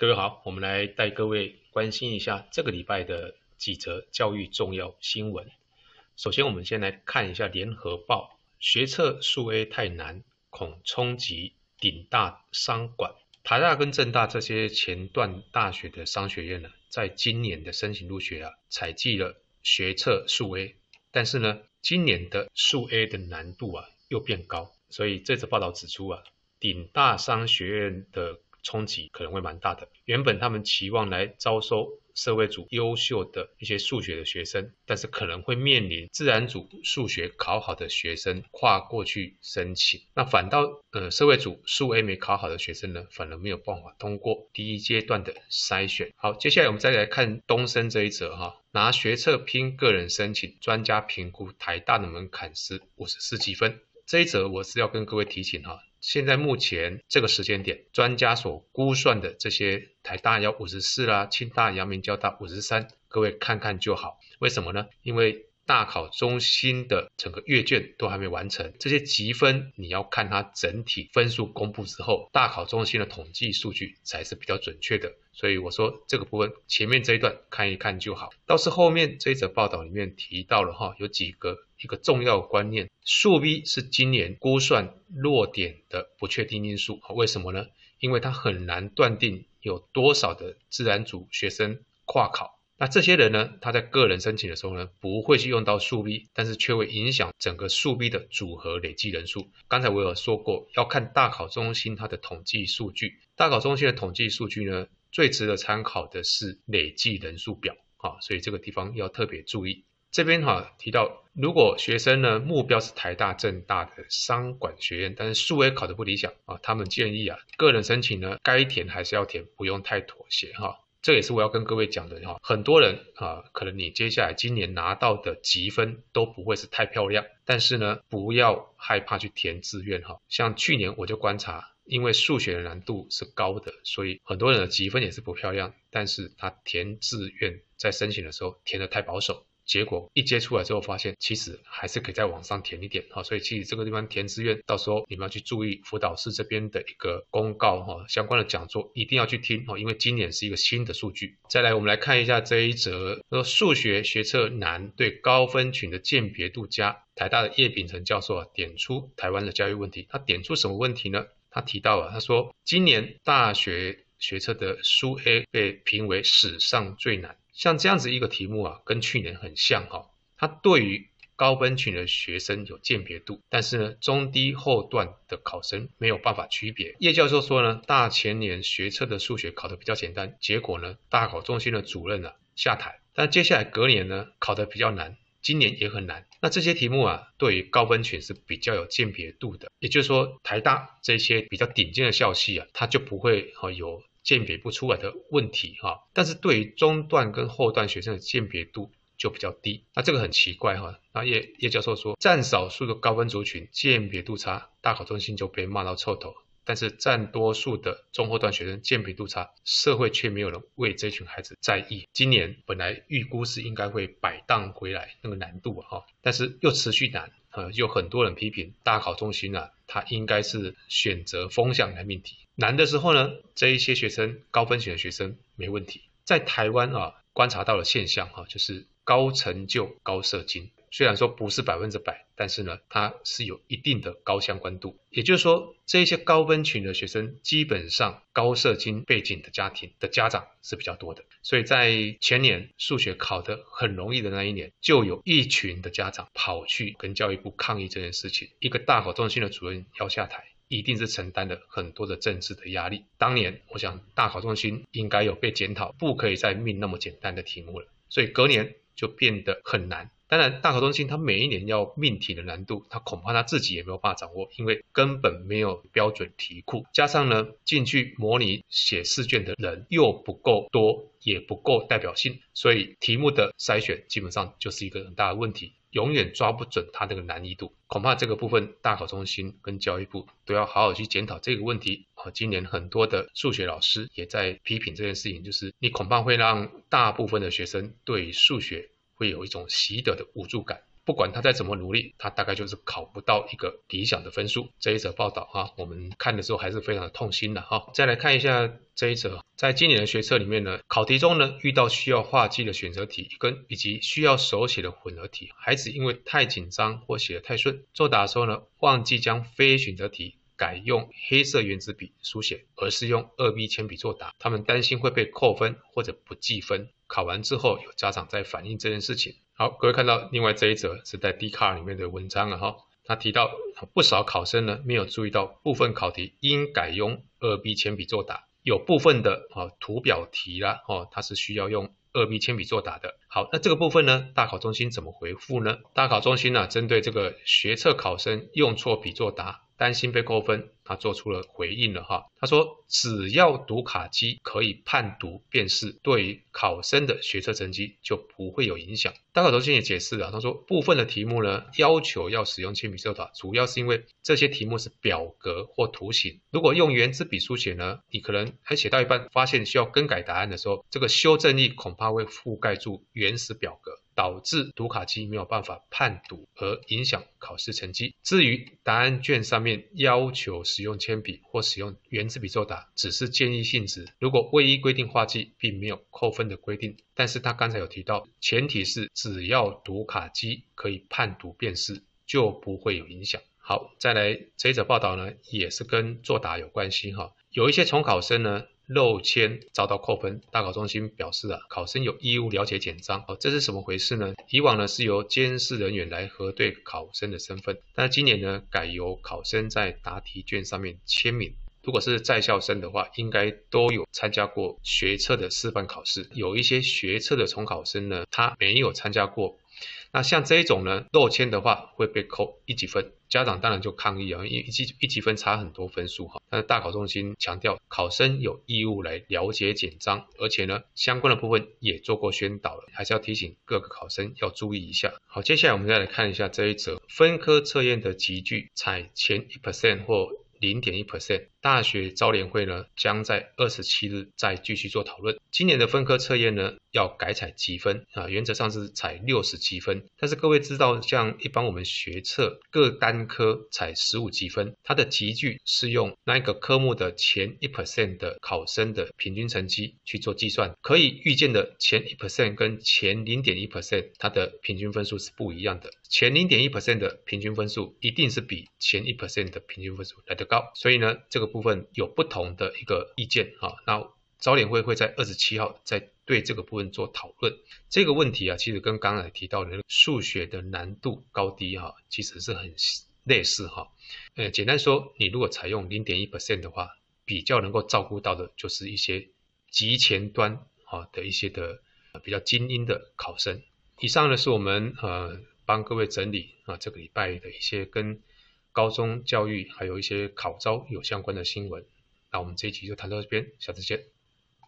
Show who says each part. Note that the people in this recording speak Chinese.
Speaker 1: 各位好，我们来带各位关心一下这个礼拜的几则教育重要新闻。首先，我们先来看一下《联合报》，学测数 A 太难，恐冲击顶大商管。台大跟政大这些前段大学的商学院呢，在今年的申请入学啊，采计了学测数 A，但是呢，今年的数 A 的难度啊又变高，所以这次报道指出啊，顶大商学院的冲击可能会蛮大的。原本他们期望来招收社会组优秀的一些数学的学生，但是可能会面临自然组数学考好的学生跨过去申请，那反倒呃社会组数 A 没考好的学生呢，反而没有办法通过第一阶段的筛选。好，接下来我们再来看东升这一则哈，拿学测拼个人申请，专家评估台大的门槛是五十四积分。这一则我是要跟各位提醒哈。现在目前这个时间点，专家所估算的这些台大要五十四啦，清大、阳明交大五十三，各位看看就好。为什么呢？因为大考中心的整个阅卷都还没完成，这些积分你要看它整体分数公布之后，大考中心的统计数据才是比较准确的。所以我说这个部分前面这一段看一看就好。倒是后面这一则报道里面提到了哈，有几个。一个重要观念，数 B 是今年估算落点的不确定因素。为什么呢？因为它很难断定有多少的自然组学生跨考。那这些人呢，他在个人申请的时候呢，不会去用到数 B，但是却会影响整个数 B 的组合累计人数。刚才我有说过，要看大考中心它的统计数据。大考中心的统计数据呢，最值得参考的是累计人数表。啊，所以这个地方要特别注意。这边哈提到，如果学生呢目标是台大、政大的商管学院，但是数 A 考得不理想啊，他们建议啊，个人申请呢该填还是要填，不用太妥协哈。这也是我要跟各位讲的哈。很多人啊，可能你接下来今年拿到的积分都不会是太漂亮，但是呢，不要害怕去填志愿哈。像去年我就观察，因为数学的难度是高的，所以很多人的积分也是不漂亮，但是他填志愿在申请的时候填得太保守。结果一接出来之后，发现其实还是可以再往上填一点哈，所以其实这个地方填志愿，到时候你们要去注意辅导室这边的一个公告哈，相关的讲座一定要去听哈，因为今年是一个新的数据。再来，我们来看一下这一则，说数学学测难对高分群的鉴别度佳，台大的叶秉成教授啊点出台湾的教育问题，他点出什么问题呢？他提到啊，他说今年大学学测的数 A 被评为史上最难。像这样子一个题目啊，跟去年很像哈、它对于高分群的学生有鉴别度，但是呢，中低后段的考生没有办法区别。叶教授说呢，大前年学测的数学考得比较简单，结果呢，大考中心的主任啊下台。但接下来隔年呢，考得比较难，今年也很难。那这些题目啊，对于高分群是比较有鉴别度的，也就是说，台大这些比较顶尖的校系啊，它就不会哈有。鉴别不出来的问题哈，但是对于中段跟后段学生的鉴别度就比较低，那这个很奇怪哈。那叶叶教授说，占少数的高分族群鉴别度差，大考中心就被骂到臭头；但是占多数的中后段学生鉴别度差，社会却没有人为这群孩子在意。今年本来预估是应该会摆荡回来那个难度哈，但是又持续难。呃，有很多人批评大考中心啊，它应该是选择风向来命题。难的时候呢，这一些学生高分型的学生没问题。在台湾啊，观察到的现象哈、就是高成就高射精。虽然说不是百分之百，但是呢，它是有一定的高相关度。也就是说，这些高分群的学生，基本上高社经背景的家庭的家长是比较多的。所以在前年数学考得很容易的那一年，就有一群的家长跑去跟教育部抗议这件事情。一个大考中心的主任要下台，一定是承担了很多的政治的压力。当年我想大考中心应该有被检讨，不可以再命那么简单的题目了。所以隔年就变得很难。当然，大考中心它每一年要命题的难度，它恐怕它自己也没有办法掌握，因为根本没有标准题库，加上呢进去模拟写试卷的人又不够多，也不够代表性，所以题目的筛选基本上就是一个很大的问题，永远抓不准它这个难易度。恐怕这个部分大考中心跟教育部都要好好去检讨这个问题。啊，今年很多的数学老师也在批评这件事情，就是你恐怕会让大部分的学生对数学。会有一种习得的无助感，不管他再怎么努力，他大概就是考不到一个理想的分数。这一则报道哈，我们看的时候还是非常的痛心的哈。再来看一下这一则，在今年的学测里面呢，考题中呢遇到需要画记的选择题跟以及需要手写的混合题，孩子因为太紧张或写得太顺，作答的时候呢忘记将非选择题。改用黑色原子笔书写，而是用二 B 铅笔作答。他们担心会被扣分或者不计分。考完之后，有家长在反映这件事情。好，各位看到另外这一则是在 D car 里面的文章了哈，他提到不少考生呢没有注意到部分考题应改用二 B 铅笔作答，有部分的啊图表题啦哦，它是需要用二 B 铅笔作答的。好，那这个部分呢，大考中心怎么回复呢？大考中心呢、针对这个学测考生用错笔作答。担心被扣分，他做出了回应了哈。他说，只要读卡机可以判读辨识，对于考生的学测成绩就不会有影响。大考中心也解释了，他说部分的题目呢要求要使用铅笔作答，主要是因为这些题目是表格或图形，如果用原子笔书写呢，你可能还写到一半发现需要更改答案的时候，这个修正液恐怕会覆盖住原始表格。导致读卡机没有办法判读，而影响考试成绩。至于答案卷上面要求使用铅笔或使用原子笔作答，只是建议性质。如果未依规定画记，并没有扣分的规定。但是他刚才有提到，前提是只要读卡机可以判读辨识，就不会有影响。好，再来这一则报道呢，也是跟作答有关系哈。有一些重考生呢。漏签遭到扣分，大考中心表示啊，考生有义务了解简章。哦，这是什么回事呢？以往呢是由监视人员来核对考生的身份，但今年呢改由考生在答题卷上面签名。如果是在校生的话，应该都有参加过学测的示范考试。有一些学测的重考生呢，他没有参加过。那像这一种呢，漏签的话会被扣一级分，家长当然就抗议啊，因为一级一级分差很多分数哈。但是大考中心强调，考生有义务来了解简章，而且呢，相关的部分也做过宣导了，还是要提醒各个考生要注意一下。好，接下来我们再来看一下这一则分科测验的级距采前一 percent 或零点一 percent。大学招联会呢，将在二十七日再继续做讨论。今年的分科测验呢，要改采积分啊，原则上是采六十积分。但是各位知道，像一般我们学测各单科采十五积分，它的集聚是用那个科目的前一 percent 的考生的平均成绩去做计算。可以预见的前一 percent 跟前零点一 percent，它的平均分数是不一样的。前零点一 percent 的平均分数一定是比前一 percent 的平均分数来得高。所以呢，这个。部分有不同的一个意见啊，那招联会会在二十七号再对这个部分做讨论。这个问题啊，其实跟刚才提到的数学的难度高低哈，其实是很类似哈。呃，简单说，你如果采用零点一 percent 的话，比较能够照顾到的就是一些极前端啊的一些的比较精英的考生。以上呢是我们呃帮各位整理啊这个礼拜的一些跟。高中教育还有一些考招有相关的新闻，那我们这一集就谈到这边，下次见。